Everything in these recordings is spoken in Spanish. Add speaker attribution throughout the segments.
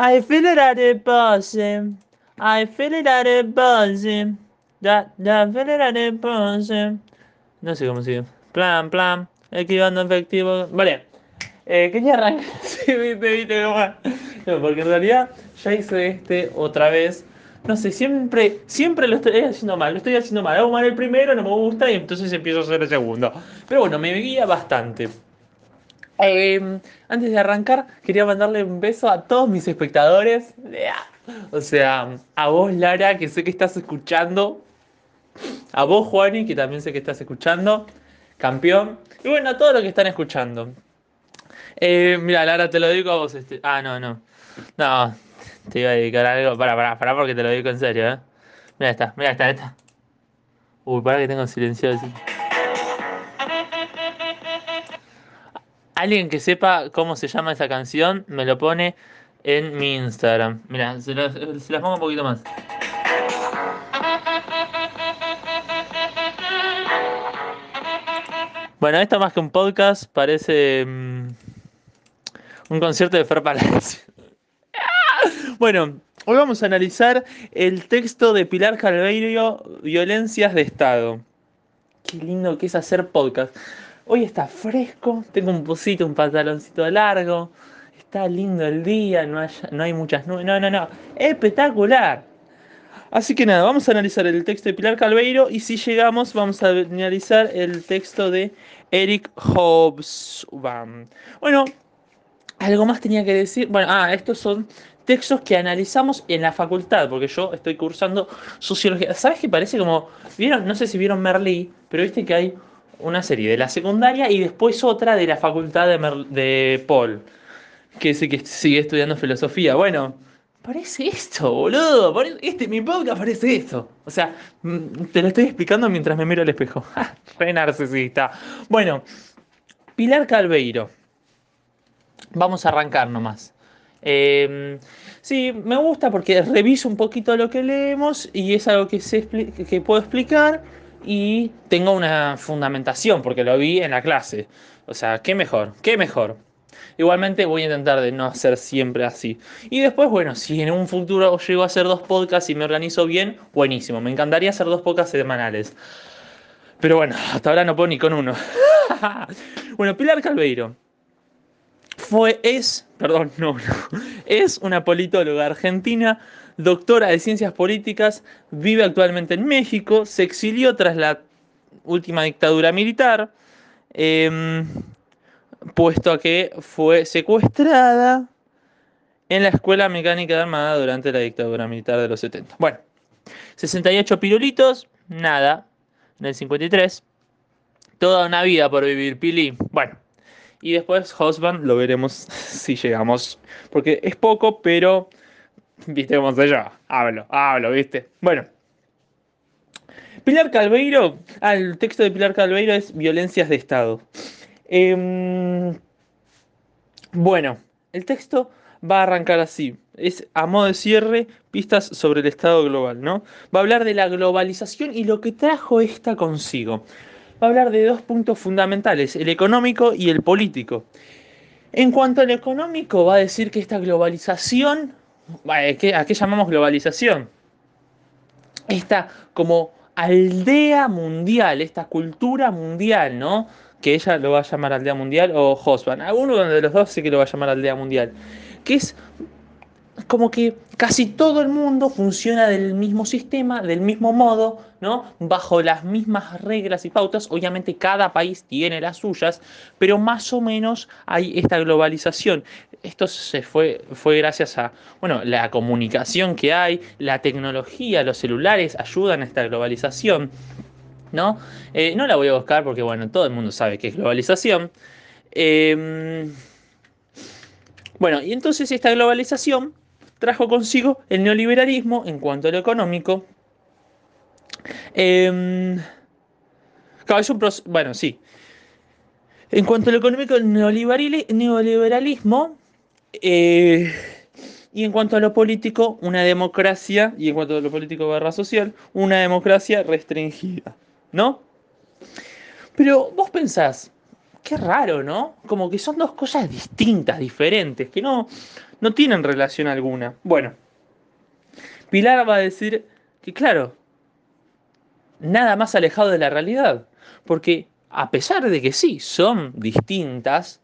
Speaker 1: I feel it at the bosom. I feel it at the bosom. Da, da, feel it at the bosom. No sé cómo sigue. Plan, plan. Esquivando efectivo. Vale. Eh, quería arrancar. Sí, viste, viste cómo. No, porque en realidad ya hice este otra vez. No sé, siempre, siempre lo estoy haciendo mal, lo estoy haciendo mal. Hago mal el primero, no me gusta y entonces empiezo a hacer el segundo. Pero bueno, me guía bastante. Eh, antes de arrancar, quería mandarle un beso a todos mis espectadores. O sea, a vos, Lara, que sé que estás escuchando. A vos, Juani, que también sé que estás escuchando. Campeón. Y bueno, a todos los que están escuchando. Eh, mira, Lara, te lo digo a vos. Este... Ah, no, no. No, te iba a dedicar algo. Para, para, para, porque te lo digo en serio, ¿eh? Mira esta, mira esta, esta. Uy, para que tengo silencio. Alguien que sepa cómo se llama esa canción, me lo pone en mi Instagram. Mira, se, las pongo un poquito más. Bueno, esto más que un podcast parece mm, un concierto de Fer Palacio. bueno, hoy vamos a analizar el texto de Pilar Calveiro, Violencias de Estado. Qué lindo que es hacer podcast. Hoy está fresco, tengo un pusito, un pantaloncito largo, está lindo el día, no hay, muchas nubes. No, no, no, espectacular. Así que nada, vamos a analizar el texto de Pilar Calveiro y si llegamos vamos a analizar el texto de Eric Hobsbawm. Bueno, algo más tenía que decir. Bueno, ah, estos son textos que analizamos en la facultad, porque yo estoy cursando sociología. ¿Sabes qué parece como, vieron, no sé si vieron Merlí, pero viste que hay una serie de la secundaria y después otra de la facultad de, de Paul, que sí que sigue estudiando filosofía. Bueno, parece esto, boludo. este, mi podcast parece esto. O sea, mm, te lo estoy explicando mientras me miro al espejo. Re narcisista. Bueno, Pilar Calveiro. Vamos a arrancar nomás. Eh, sí, me gusta porque reviso un poquito lo que leemos y es algo que, sé que puedo explicar y tengo una fundamentación porque lo vi en la clase. O sea, qué mejor, qué mejor. Igualmente voy a intentar de no hacer siempre así. Y después, bueno, si en un futuro llego a hacer dos podcasts y me organizo bien, buenísimo. Me encantaría hacer dos podcasts semanales. Pero bueno, hasta ahora no puedo ni con uno. bueno, Pilar Calveiro fue, es, perdón, no, no, es una politóloga argentina doctora de ciencias políticas, vive actualmente en México, se exilió tras la última dictadura militar, em, puesto a que fue secuestrada en la Escuela Mecánica de Armada durante la dictadura militar de los 70. Bueno, 68 pirulitos, nada, en el 53. Toda una vida por vivir, Pili. Bueno, y después Husband lo veremos si llegamos, porque es poco, pero ¿Viste cómo se yo? Hablo, hablo, ¿viste? Bueno. Pilar Calveiro, ah, el texto de Pilar Calveiro es Violencias de Estado. Em, bueno, el texto va a arrancar así. Es a modo de cierre, pistas sobre el Estado global, ¿no? Va a hablar de la globalización y lo que trajo esta consigo. Va a hablar de dos puntos fundamentales, el económico y el político. En cuanto al económico, va a decir que esta globalización ¿A qué llamamos globalización? Esta como aldea mundial, esta cultura mundial, ¿no? Que ella lo va a llamar aldea mundial o Hosban. Alguno de los dos sí que lo va a llamar aldea mundial. Que es como que casi todo el mundo funciona del mismo sistema, del mismo modo, ¿no? Bajo las mismas reglas y pautas. Obviamente cada país tiene las suyas, pero más o menos hay esta globalización. Esto se fue, fue gracias a, bueno, la comunicación que hay, la tecnología, los celulares ayudan a esta globalización, ¿no? Eh, no la voy a buscar porque, bueno, todo el mundo sabe qué es globalización. Em, bueno, y entonces esta globalización trajo consigo el neoliberalismo en cuanto a lo económico. Eh, bueno, sí. En cuanto a lo económico, el neoliberalismo. Eh, y en cuanto a lo político, una democracia, y en cuanto a lo político barra social, una democracia restringida, ¿no? Pero vos pensás, qué raro, ¿no? Como que son dos cosas distintas, diferentes, que no, no tienen relación alguna. Bueno, Pilar va a decir que, claro, nada más alejado de la realidad, porque a pesar de que sí, son distintas,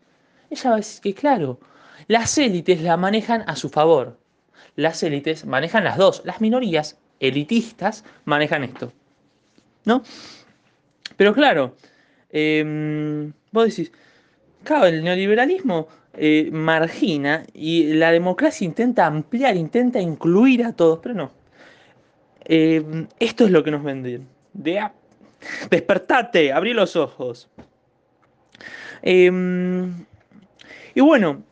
Speaker 1: ella va a decir que, claro, las élites la manejan a su favor. Las élites manejan las dos. Las minorías elitistas manejan esto. ¿No? Pero claro, eh, vos decís, claro, el neoliberalismo eh, margina y la democracia intenta ampliar, intenta incluir a todos, pero no. Eh, esto es lo que nos venden. De despertate, abrí los ojos. Em, y bueno,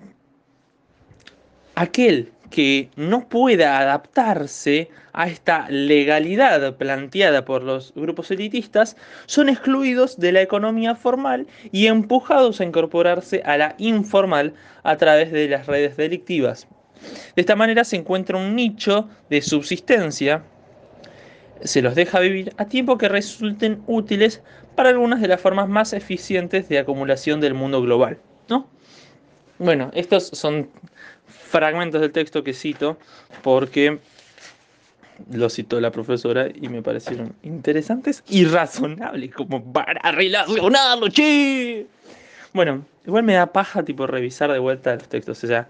Speaker 1: aquel que no pueda adaptarse a esta legalidad planteada por los grupos elitistas son excluidos de la economía formal y empujados a incorporarse a la informal a través de las redes delictivas. De esta manera se encuentra un nicho de subsistencia, se los deja vivir a tiempo que resulten útiles para algunas de las formas más eficientes de acumulación del mundo global. ¿no? Bueno, estos son fragmentos del texto que cito porque lo citó la profesora y me parecieron interesantes y razonables como para relacionarlo, che. Bueno, igual me da paja tipo revisar de vuelta los textos, o sea,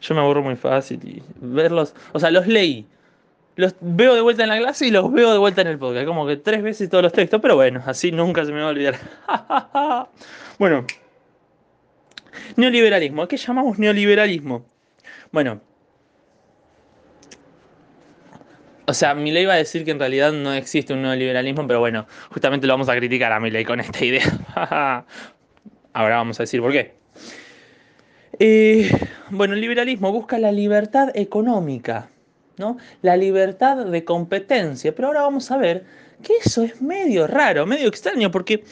Speaker 1: yo me aburro muy fácil y verlos, o sea, los leí, los veo de vuelta en la clase y los veo de vuelta en el podcast, como que tres veces todos los textos, pero bueno, así nunca se me va a olvidar. bueno, neoliberalismo, ¿qué llamamos neoliberalismo? Bueno. O sea, Milei va a decir que en realidad no existe un neoliberalismo, pero bueno, justamente lo vamos a criticar a Milei con esta idea. Ahora vamos a decir por qué. Eh, bueno, el liberalismo busca la libertad económica, ¿no? La libertad de competencia, pero ahora vamos a ver que eso es medio raro, medio extraño, porque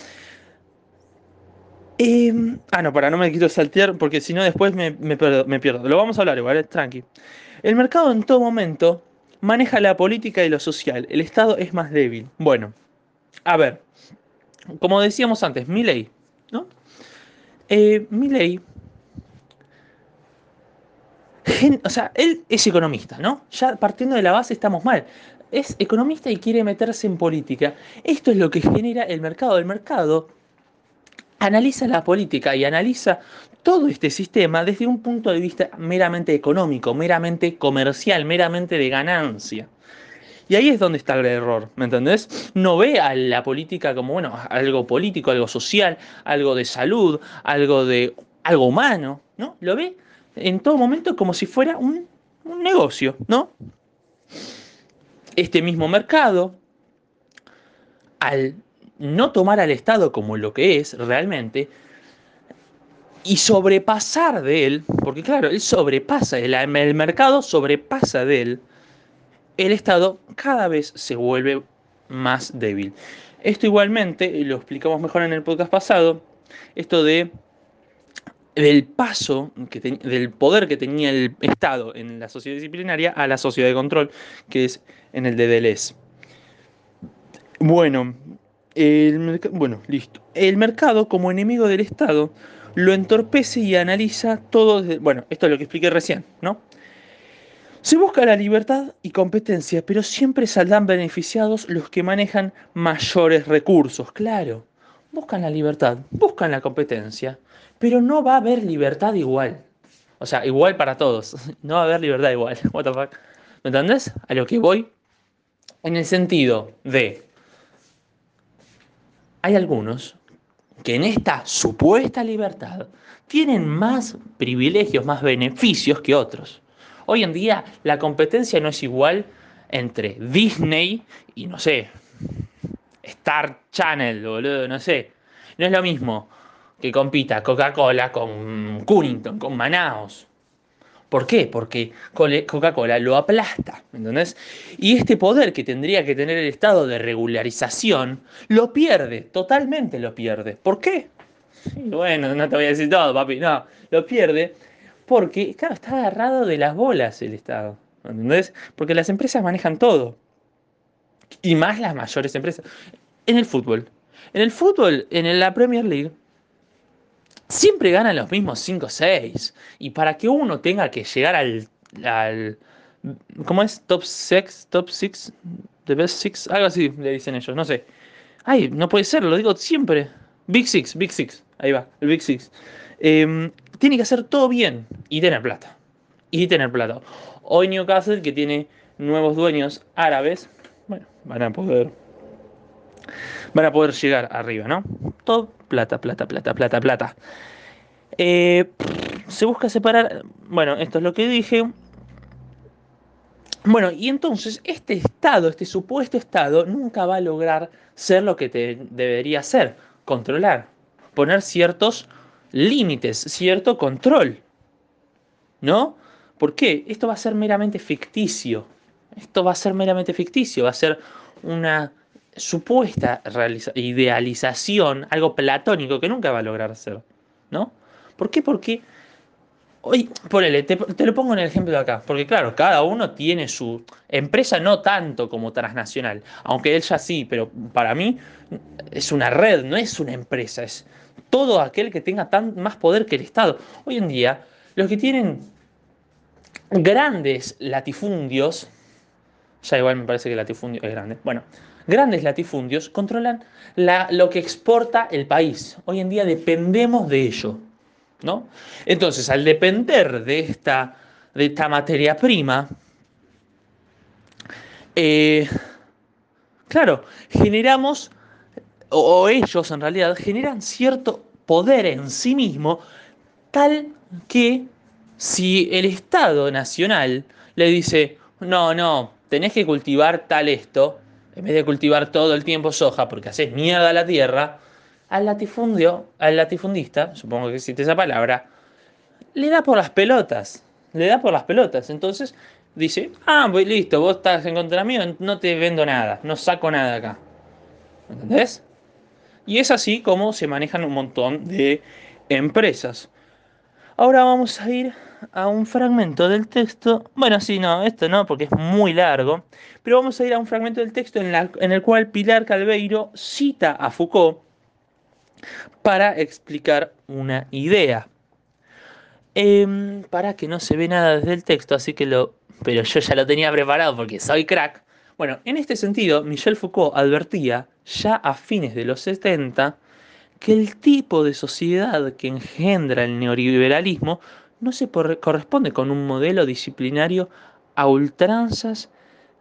Speaker 1: Em, ah, no, para, no me quiero saltear porque si no después me, pierdo, Lo vamos a hablar igual, tranqui. El mercado en todo momento maneja la política y lo social. El Estado es más débil. Bueno, a ver, como decíamos antes, mi ley, ¿no? Eh, mi ley, o sea, él es economista, ¿no? Ya partiendo de la base estamos mal. Es economista y quiere meterse en política. Esto es lo que genera el mercado. El mercado analiza la política y analiza todo este sistema desde un punto de vista meramente económico, meramente comercial, meramente de ganancia. Y ahí es donde está el error, ¿me entendés? No ve a la política como, bueno, algo político, algo social, algo de salud, algo de algo humano, ¿no? Lo ve en todo momento como si fuera un, un negocio, ¿no? Este mismo mercado, al no tomar al Estado como lo que es realmente y sobrepasar de él, porque claro, él sobrepasa, el, mercado sobrepasa de él, el Estado cada vez se vuelve más débil. Esto igualmente, lo explicamos mejor en el podcast pasado, esto de del paso del poder que tenía el Estado en la sociedad disciplinaria a la sociedad de control, que es en el de Deleuze. Bueno, el bueno, listo. El mercado, como enemigo del Estado, lo entorpece y analiza todo desde... Bueno, esto es lo que expliqué recién, ¿no? Se busca la libertad y competencia, pero siempre saldrán beneficiados los que manejan mayores recursos, claro. Buscan la libertad, buscan la competencia, pero no va a haber libertad igual. O sea, igual para todos. No va a haber libertad igual. ¿Me entendés? A lo que voy. En el sentido de hay algunos que en esta supuesta libertad tienen más privilegios, más beneficios que otros. Hoy en día la competencia no es igual entre Disney y, no sé, Star Channel, boludo, no sé. No es lo mismo que compita Coca-Cola con Cunnington, con Manaos. ¿Por qué? Porque Coca-Cola lo aplasta, ¿entendés? Y este poder que tendría que tener el Estado de regularización, lo pierde, totalmente lo pierde. ¿Por qué? bueno, no te voy a decir todo, papi, no, lo pierde porque, claro, está agarrado de las bolas el Estado, ¿entendés? Porque las empresas manejan todo. Y más las mayores empresas. En el fútbol. En el fútbol, en la Premier League, siempre ganan los mismos 5 o 6. Y para que uno tenga que llegar al, al ¿cómo es? Top 6, top 6, the best 6, algo así le dicen ellos, no sé. Ay, no puede ser, lo digo siempre. Big Six, Big Six, ahí va, el Big Six. Em, tiene que hacer todo bien y tener plata. Y tener plata. Hoy Newcastle, que tiene nuevos dueños árabes, bueno, van a poder van a poder llegar arriba, ¿no? Todo plata, plata, plata, plata, plata. Eh, se busca separar, bueno, esto es lo que dije. Bueno, y entonces este Estado, este supuesto Estado, nunca va a lograr ser lo que te debería ser, controlar, poner ciertos límites, cierto control. ¿No? ¿Por qué? Esto va a ser meramente ficticio. Esto va a ser meramente ficticio, va a ser una supuesta idealización, algo platónico que nunca va a lograr ser. ¿No? ¿Por qué? Porque Hoy, ponele, te, te, lo pongo en el ejemplo de acá, porque claro, cada uno tiene su empresa, no tanto como transnacional, aunque él sí, pero para mí es una red, no es una empresa, es todo aquel que tenga tan, más poder que el Estado. Hoy en día, los que tienen grandes latifundios, ya igual me parece que el latifundio es grande, bueno, grandes latifundios controlan la, lo que exporta el país. Hoy en día dependemos de ello. ¿no? Entonces, al depender de esta, de esta materia prima, eh, claro, generamos, o, ellos en realidad, generan cierto poder en sí mismo, tal que si el Estado Nacional le dice, no, no, tenés que cultivar tal esto, en vez de cultivar todo el tiempo soja porque haces mierda a la tierra, al latifundio, al latifundista, supongo que existe esa palabra, le da por las pelotas. Le da por las pelotas. Entonces dice, ah, pues listo, vos estás en contra mío, no te vendo nada, no saco nada acá. ¿Entendés? Y es así como se manejan un montón de empresas. Ahora vamos a ir a un fragmento del texto. Bueno, sí, no, esto no, porque es muy largo. Pero vamos a ir a un fragmento del texto en, el cual Pilar Calveiro cita a Foucault para explicar una idea. Em, para que no se ve nada desde el texto, así que lo... Pero yo ya lo tenía preparado porque soy crack. Bueno, en este sentido, Michel Foucault advertía, ya a fines de los 70, que el tipo de sociedad que engendra el neoliberalismo no se corresponde con un modelo disciplinario a ultranzas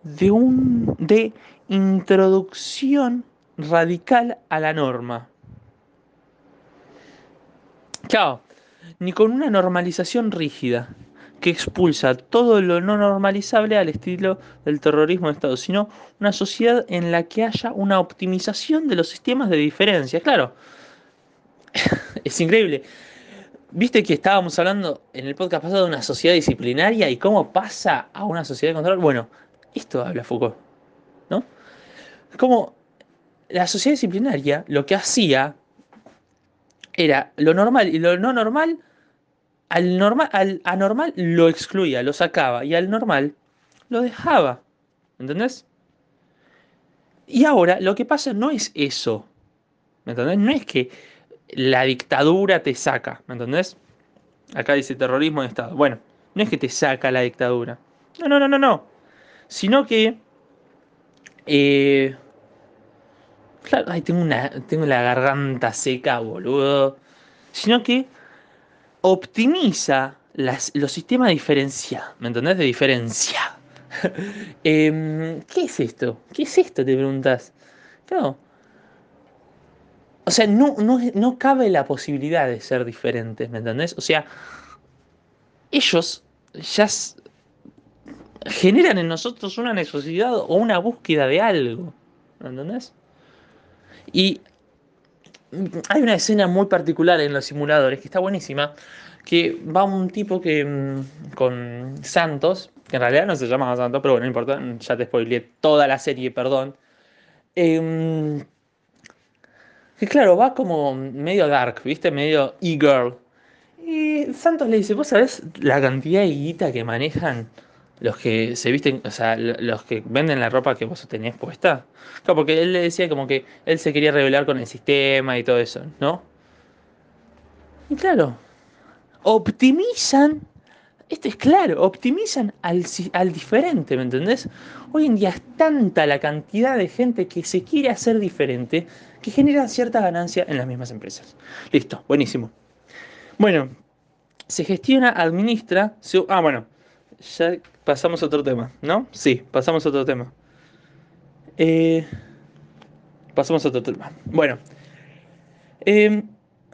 Speaker 1: de, un, de introducción radical a la norma. Chao. Ni con una normalización rígida que expulsa todo lo no normalizable al estilo del terrorismo de Estado, sino una sociedad en la que haya una optimización de los sistemas de diferencia. Claro, es increíble. Viste que estábamos hablando en el podcast pasado de una sociedad disciplinaria y cómo pasa a una sociedad de control. Bueno, esto habla Foucault, ¿no? Como la sociedad disciplinaria lo que hacía era lo normal y lo no normal, al, normal, al anormal lo excluía, lo sacaba y al normal lo dejaba. ¿Entendés? Y ahora lo que pasa no es eso. ¿Me entendés? No es que la dictadura te saca. ¿Me entendés? Acá dice terrorismo de Estado. Bueno, no es que te saca la dictadura. No, no, no, no, no. Sino que... Eh, Claro, tengo, una, tengo la garganta seca, boludo. Sino que optimiza los sistemas de diferencia. ¿Me entendés? De diferencia. Em, ¿Qué es esto? ¿Qué es esto? Te preguntas. Claro. O sea, no, no, no cabe la posibilidad de ser diferentes, ¿me entendés? O sea, ellos ya generan en nosotros una necesidad o una búsqueda de algo. ¿Me entendés? Y hay una escena muy particular en los simuladores que está buenísima, que va un tipo que mm, con Santos, que en realidad no se llamaba Santos, pero bueno, no importa, ya te spoileé toda la serie, perdón. Em, que claro, va como medio dark, ¿viste? Medio e-girl. Y Santos le dice, ¿vos sabés la cantidad de guita que manejan los que se visten, o sea, los que venden la ropa que vos tenés puesta. Claro, porque él le decía como que él se quería revelar con el sistema y todo eso, ¿no? Y claro, optimizan, esto es claro, optimizan al, diferente, ¿me entendés? Hoy en día es tanta la cantidad de gente que se quiere hacer diferente que genera cierta ganancia en las mismas empresas. Listo, buenísimo. Bueno, se gestiona, administra, ah, bueno, ya pasamos a otro tema, ¿no? Sí, pasamos a otro tema. Eh, pasamos a otro tema. Bueno, em,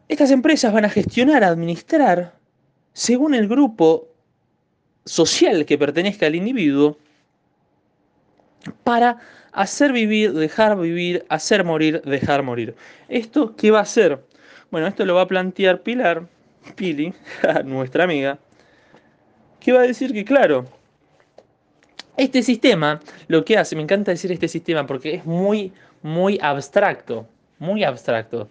Speaker 1: estas empresas van a gestionar, administrar, según el grupo social que pertenezca al individuo, para hacer vivir, dejar vivir, hacer morir, dejar morir. ¿Esto qué va a ser? Bueno, esto lo va a plantear Pilar, Pili, nuestra amiga, que va a decir que, claro, este sistema lo que hace, me encanta decir este sistema porque es muy, muy abstracto, muy abstracto.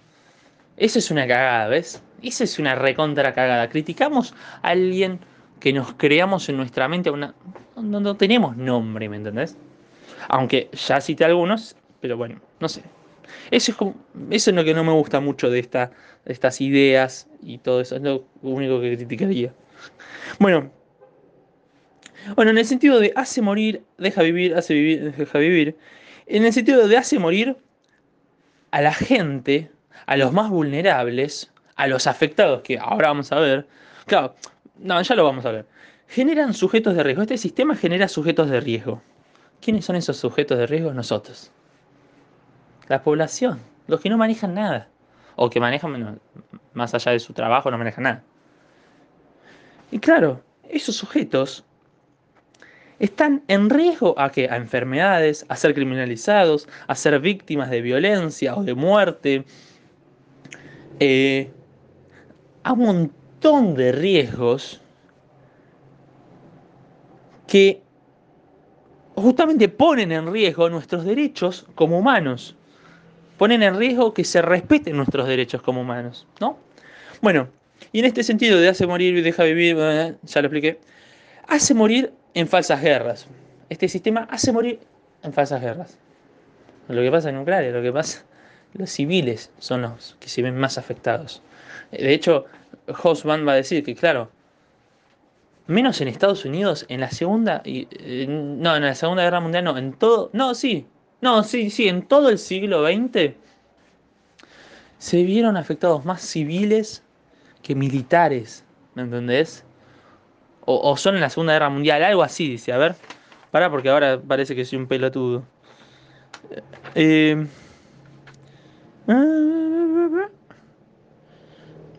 Speaker 1: Eso es una cagada, ¿ves? Eso es una recontra cagada. Criticamos a alguien que nos creamos en nuestra mente, una... no, tenemos nombre, ¿me entendés? Aunque ya cité algunos, pero bueno, no sé. Eso es, lo que no me gusta mucho de, esta, estas ideas y todo eso. Es lo único que criticaría. Bueno, bueno, en el sentido de hace morir, deja vivir, hace vivir, deja vivir. En el sentido de hace morir a la gente, a los más vulnerables, a los afectados, que ahora vamos a ver. Claro, no, ya lo vamos a ver. Generan sujetos de riesgo. Este sistema genera sujetos de riesgo. ¿Quiénes son esos sujetos de riesgo? Nosotros. La población. Los que no manejan nada. O que manejan, más allá de su trabajo, no manejan nada. Y claro, esos sujetos están en riesgo a que a enfermedades, a ser criminalizados, a ser víctimas de violencia o de muerte, eh, a un montón de riesgos que justamente ponen en riesgo nuestros derechos como humanos. Ponen en riesgo que se respeten nuestros derechos como humanos, ¿no? Bueno, y en este sentido de hace morir y deja vivir, ya lo expliqué, hace morir en falsas guerras. Este sistema hace morir en falsas guerras. Lo que pasa en Ucrania, lo que pasa, los civiles son los que se ven más afectados. De hecho, Hosman va a decir que, claro, menos en Estados Unidos, en la segunda, y, no, en la segunda guerra mundial, no, en todo, no, sí, no, sí, sí, en todo el siglo XX se vieron afectados más civiles que militares, ¿me entendés? O, son en la Segunda Guerra Mundial, algo así, dice. A ver, para porque ahora parece que soy un pelotudo. Eh,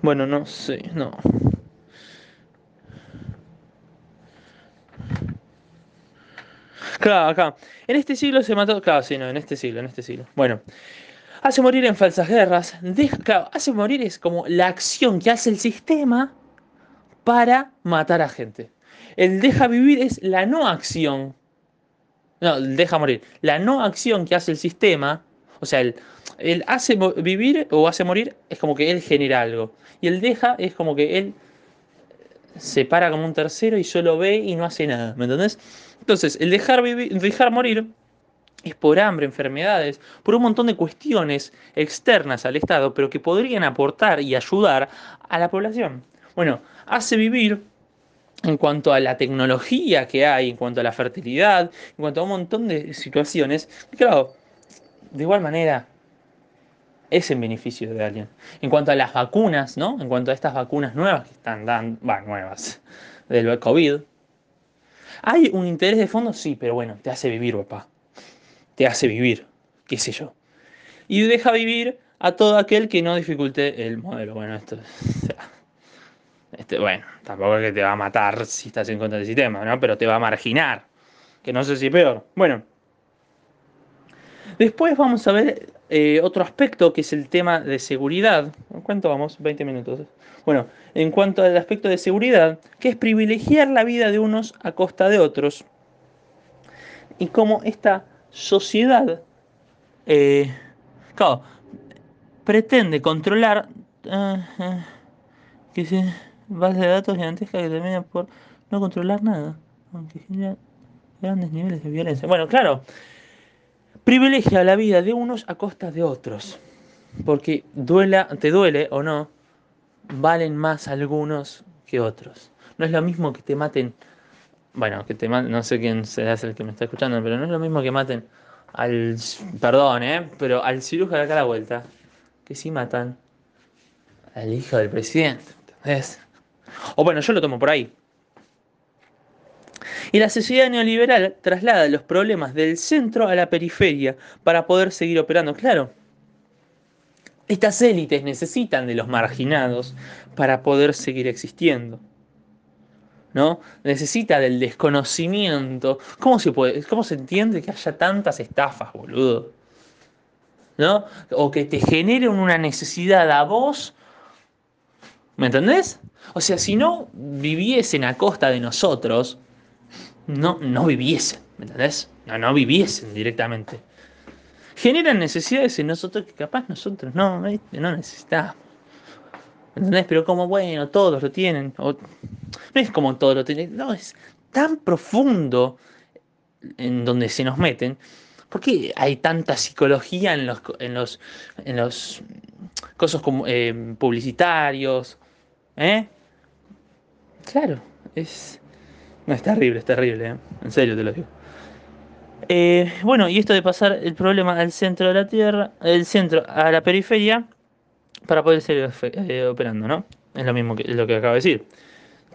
Speaker 1: bueno, no sé, no. Claro, acá. En este siglo se mató. Claro, sí, no, en este siglo, en este siglo. Bueno. Hace morir en falsas guerras. Deja, claro, hace morir es como la acción que hace el sistema para matar a gente. El deja vivir es la no acción. No, deja morir. La no acción que hace el sistema, o sea, el, hace vivir o hace morir es como que él genera algo. Y el deja es como que él se para como un tercero y solo ve y no hace nada. ¿Me entendés? Entonces, el dejar, vivir, dejar morir es por hambre, enfermedades, por un montón de cuestiones externas al Estado, pero que podrían aportar y ayudar a la población. Bueno, hace vivir en cuanto a la tecnología que hay, en cuanto a la fertilidad, en cuanto a un montón de situaciones. claro, de igual manera, es en beneficio de alguien. En cuanto a las vacunas, ¿no? En cuanto a estas vacunas nuevas que están dando, va, nuevas, del COVID. ¿Hay un interés de fondo? Sí, pero bueno, te hace vivir, papá. Te hace vivir, qué sé yo. Y deja vivir a todo aquel que no dificulte el modelo. Bueno, esto... Este, bueno, tampoco es que te va a matar si estás en contra del sistema, ¿no? Pero te va a marginar. Que no sé si peor. Bueno. Después vamos a ver eh, otro aspecto que es el tema de seguridad. ¿En cuánto vamos? 20 minutos. Bueno, en cuanto al aspecto de seguridad, que es privilegiar la vida de unos a costa de otros. Y cómo esta sociedad, eh, claro, pretende controlar... Uh, que se, base de datos gigantesca que termina por no controlar nada, aunque genera grandes niveles de violencia. Bueno, claro, privilegia la vida de unos a costa de otros, porque duela, te duele o no, valen más algunos que otros. No es lo mismo que te maten, bueno, que te maten, no sé quién será el que me está escuchando, pero no es lo mismo que maten al, perdón, ¿eh? Pero al cirujano de acá a la vuelta, que si matan al hijo del presidente, ¿entendés? O bueno, yo lo tomo por ahí. Y la sociedad neoliberal traslada los problemas del centro a la periferia para poder seguir operando. Claro, estas élites necesitan de los marginados para poder seguir existiendo. ¿No? Necesita del desconocimiento. ¿Cómo se puede, cómo se entiende que haya tantas estafas, boludo? ¿No? O que te generen una necesidad a vos. ¿Me entendés? O sea, si no viviesen a costa de nosotros, no, no viviesen, ¿me entendés? No, no viviesen directamente. Generan necesidades en nosotros que capaz nosotros no, no necesitamos. ¿Me entendés? Pero como, bueno, todos lo tienen. no es como todos lo tienen. No, es tan profundo en donde se nos meten. ¿Por qué hay tanta psicología en los, en los, en los cosas como, eh, publicitarios? ¿Eh? Claro, es, no, es terrible, es terrible, ¿eh? en serio te lo digo. Eh, bueno, y esto de pasar el problema al centro de la Tierra, el centro a la periferia, para poder seguir eh, operando, ¿no? Es lo mismo que lo que acabo de decir.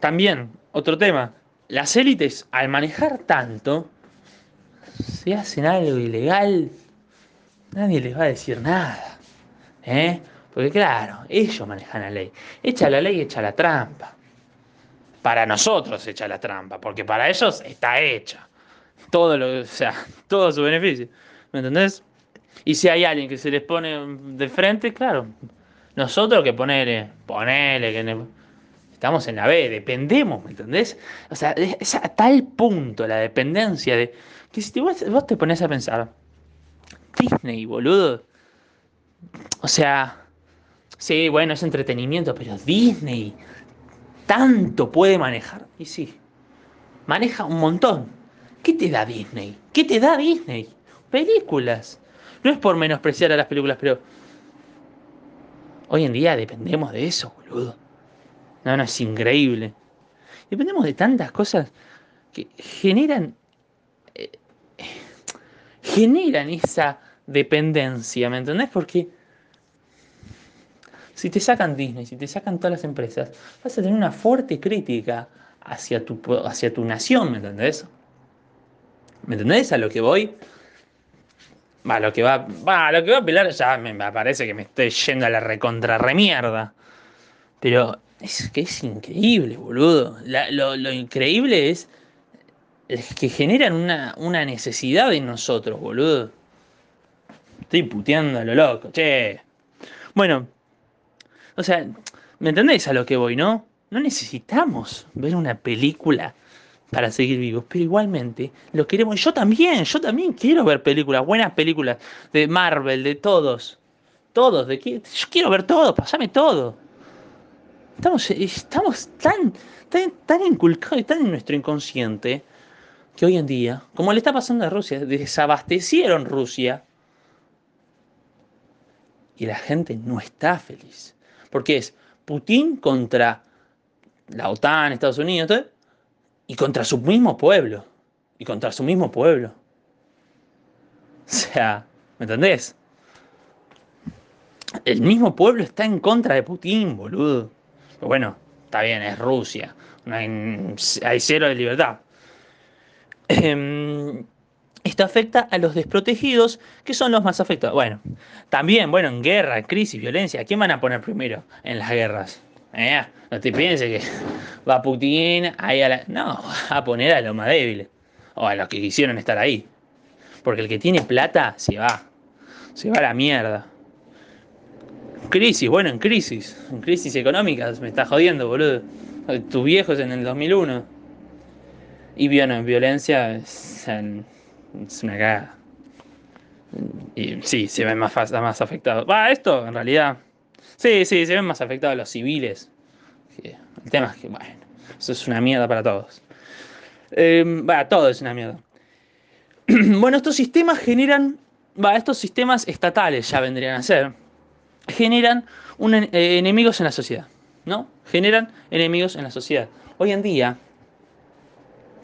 Speaker 1: También, otro tema, las élites al manejar tanto, si hacen algo ilegal, nadie les va a decir nada. ¿eh? Porque claro, ellos manejan la ley. Echa la ley, echa la trampa para nosotros echa la trampa, porque para ellos está hecha. Todo lo, o sea, todo su beneficio. ¿Me entendés? Y si hay alguien que se les pone de frente, claro, nosotros que ponele, ponele, que estamos en la B, dependemos, ¿me entendés? O sea, es a tal punto la dependencia de que si vos, vos te pones a pensar, Disney, boludo. O sea, sí, bueno, es entretenimiento, pero Disney, tanto puede manejar. Y sí, maneja un montón. ¿Qué te da Disney? ¿Qué te da Disney? Películas. No es por menospreciar a las películas, pero hoy en día dependemos de eso, boludo. No, no, es increíble. Dependemos de tantas cosas que generan eh, generan esa dependencia, ¿me entendés? Porque si te sacan Disney, si te sacan todas las empresas, vas a tener una fuerte crítica hacia tu, hacia tu nación, ¿me entendés? ¿Me entendés a lo que voy? Va, lo que va, va, lo que va a pelar ya me, parece que me estoy yendo a la recontra remierda. Pero es que es increíble, boludo. lo, increíble es, que generan una, una necesidad en nosotros, boludo. Estoy puteando a lo loco, che. Bueno, o sea, ¿me entendés a lo que voy, no? No necesitamos ver una película para seguir vivos, pero igualmente lo queremos. Yo también, yo también quiero ver películas, buenas películas de Marvel, de todos. Todos, de yo quiero ver todo, pasame todo. Estamos, estamos tan, tan, tan inculcados y tan en nuestro inconsciente que hoy en día, como le está pasando a Rusia, desabastecieron Rusia y la gente no está feliz. Porque es Putin contra la OTAN, Estados Unidos, y contra su mismo pueblo. Y contra su mismo pueblo. O sea, ¿me entendés? El mismo pueblo está en contra de Putin, boludo. Pero bueno, está bien, es Rusia. hay, hay cero de libertad. Esto afecta a los desprotegidos, que son los más afectados. Bueno, también, bueno, en guerra, crisis, violencia, ¿quién van a poner primero en las guerras? ¿Eh? No te pienses que va Putin ahí a la... No, a poner a los más débiles. O a los que quisieron estar ahí. Porque el que tiene plata se va. Se va a la mierda. Crisis, bueno, en crisis. En crisis económicas. Me está jodiendo, boludo. Tus viejos en el 2001. Y bueno, en violencia... En es una cagada. Y sí, se ven más, afectados. Va, esto en realidad. Sí, sí, se ven más afectados los civiles. El tema es que, bueno, eso es una mierda para todos. Eh, va, todo es una mierda. bueno, estos sistemas generan. Va, estos sistemas estatales ya vendrían a ser. Generan eh, enemigos en la sociedad. ¿no? Generan enemigos en la sociedad. Hoy en día,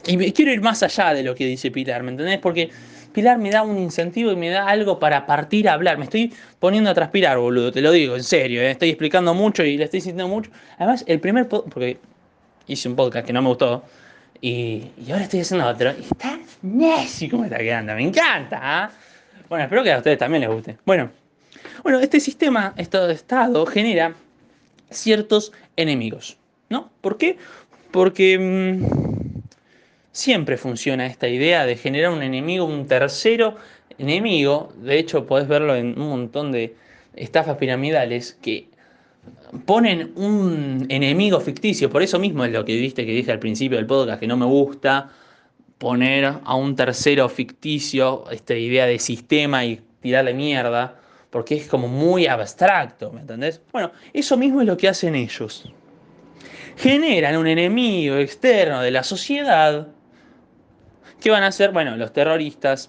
Speaker 1: y quiero ir más allá de lo que dice Pilar, ¿me entendés? Porque Pilar me da un incentivo y me da algo para partir a hablar. Me estoy poniendo a transpirar, boludo, te lo digo, en serio. ¿eh? Estoy explicando mucho y le estoy sintiendo mucho. Además, el primer podcast, porque hice un podcast que no me gustó, y, ahora estoy haciendo otro, y está necio como está quedando, me encanta. ¿ah? Bueno, espero que a ustedes también les guste. Bueno, bueno, este sistema, este estado, genera ciertos enemigos, ¿no? ¿Por qué? Porque... Mmm, siempre funciona esta idea de generar un enemigo, un tercero enemigo. De hecho, podés verlo en un montón de estafas piramidales que ponen un enemigo ficticio. Por eso mismo es lo que que dije al principio del podcast, que no me gusta poner a un tercero ficticio, esta idea de sistema y tirarle mierda, porque es como muy abstracto, ¿me entendés? Bueno, eso mismo es lo que hacen ellos. Generan un enemigo externo de la sociedad ¿Qué van a hacer? Bueno, los terroristas,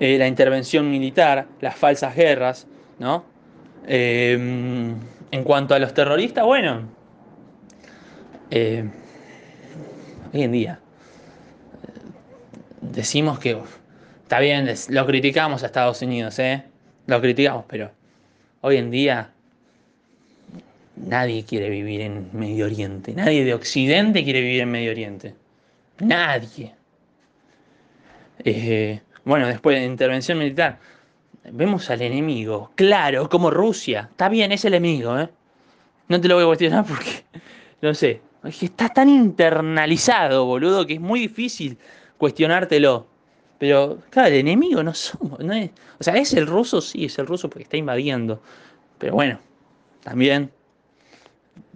Speaker 1: eh, la intervención militar, las falsas guerras, ¿no? Em, en cuanto a los terroristas, bueno, eh, hoy en día decimos que está bien, lo criticamos a Estados Unidos, ¿eh? Lo criticamos, pero hoy en día nadie quiere vivir en Medio Oriente, nadie de Occidente quiere vivir en Medio Oriente, nadie. Eh, bueno, después de intervención militar, vemos al enemigo, claro, como Rusia. Está bien, es el enemigo, ¿eh? No te lo voy a cuestionar porque, no sé, está tan internalizado, boludo, que es muy difícil cuestionártelo. Pero, claro, el enemigo no somos. No es, o sea, ¿es el ruso? Sí, es el ruso porque está invadiendo. Pero bueno, también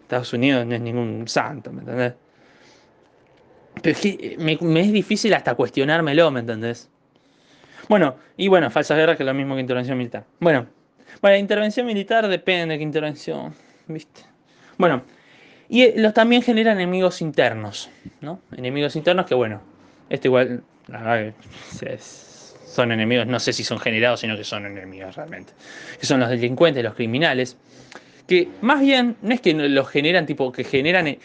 Speaker 1: Estados Unidos no es ningún santo, ¿me entendés? Pero es que me, es difícil hasta cuestionármelo, ¿me entendés? Bueno, y bueno, falsas guerras que es lo mismo que intervención militar. Bueno, bueno, intervención militar depende de qué intervención, ¿viste? Bueno, y eh, los también generan enemigos internos, ¿no? Enemigos internos que, bueno, este igual, la verdad que son enemigos, no sé si son generados, sino que son enemigos realmente. Que son los delincuentes, los criminales, que más bien no es que los generan, tipo, que generan eh,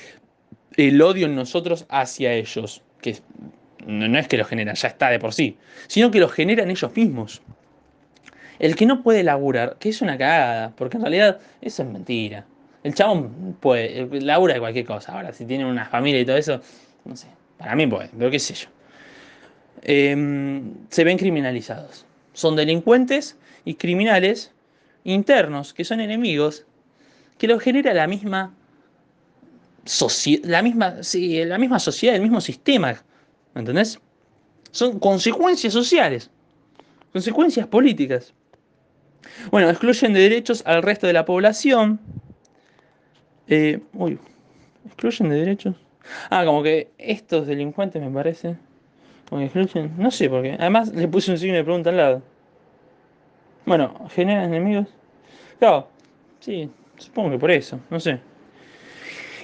Speaker 1: el odio en nosotros hacia ellos, que no, es que lo generan, ya está de por sí, sino que lo generan ellos mismos. El que no puede laburar, que es una cagada, porque en realidad eso es mentira. El chabón puede, labura de cualquier cosa. Ahora, si tiene una familia y todo eso, no sé, para mí puede, pero qué sé yo. Em, se ven criminalizados. Son delincuentes y criminales internos, que son enemigos, que lo genera la misma la misma, la misma sociedad, el mismo sistema. ¿Me entendés? Son consecuencias sociales, consecuencias políticas. Bueno, excluyen de derechos al resto de la población. Eh, uy, excluyen de derechos. Ah, como que estos delincuentes me parece. Excluyen. No sé por qué. Además le puse un signo de pregunta al lado. Bueno, generan enemigos. Claro, sí, supongo que por eso, no sé.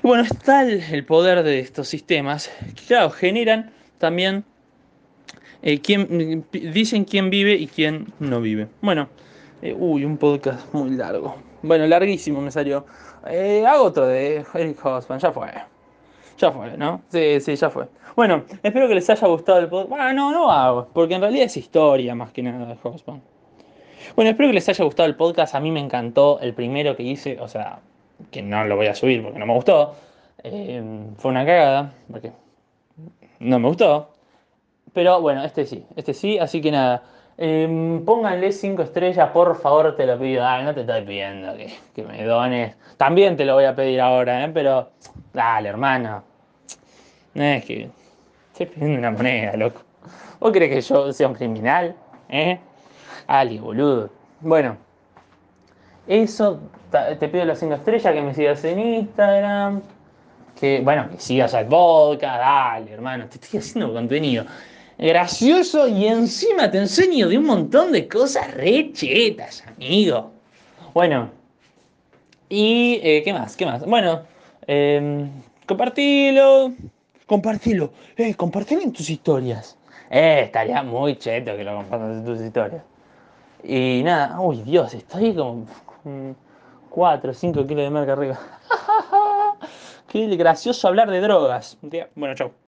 Speaker 1: Bueno, es tal el poder de estos sistemas que, claro, generan también eh, quién, dicen quién vive y quién no vive. Bueno, eh, uy, un podcast muy largo. Bueno, larguísimo me salió. Eh, hago otro de Eric Hosman, ya fue. Ya fue, ¿no? Sí, sí, ya fue. Bueno, espero que les haya gustado el podcast. Bueno, no, no hago, porque en realidad es historia más que nada de Hosman. Bueno, espero que les haya gustado el podcast. A mí me encantó el primero que hice, o sea, que no lo voy a subir porque no me gustó. Eh, fue una cagada, porque no me gustó. Pero bueno, este sí, este sí, así que nada. Eh, pónganle 5 estrellas, por favor, te lo pido. Ay, no te estoy pidiendo que, me dones. También te lo voy a pedir ahora, ¿eh? pero dale, hermano. No es que estoy pidiendo una moneda, loco. ¿Vos crees que yo sea un criminal? ¿Eh? Ali, boludo. Bueno, eso, te pido las 5 estrellas, que me sigas en Instagram, que, bueno, que sigas al podcast, dale, hermano, te estoy haciendo contenido gracioso y encima te enseño de un montón de cosas re chetas, amigo. Bueno, y eh, ¿qué más? ¿Qué más? Bueno, eh, compartilo, compartilo, eh, compartilo en tus historias. Eh, estaría muy cheto que lo compartas en tus historias. Y nada, uy Dios, estoy como 4 o 5 kilos de marca arriba. Qué gracioso hablar de drogas. Bueno, chau.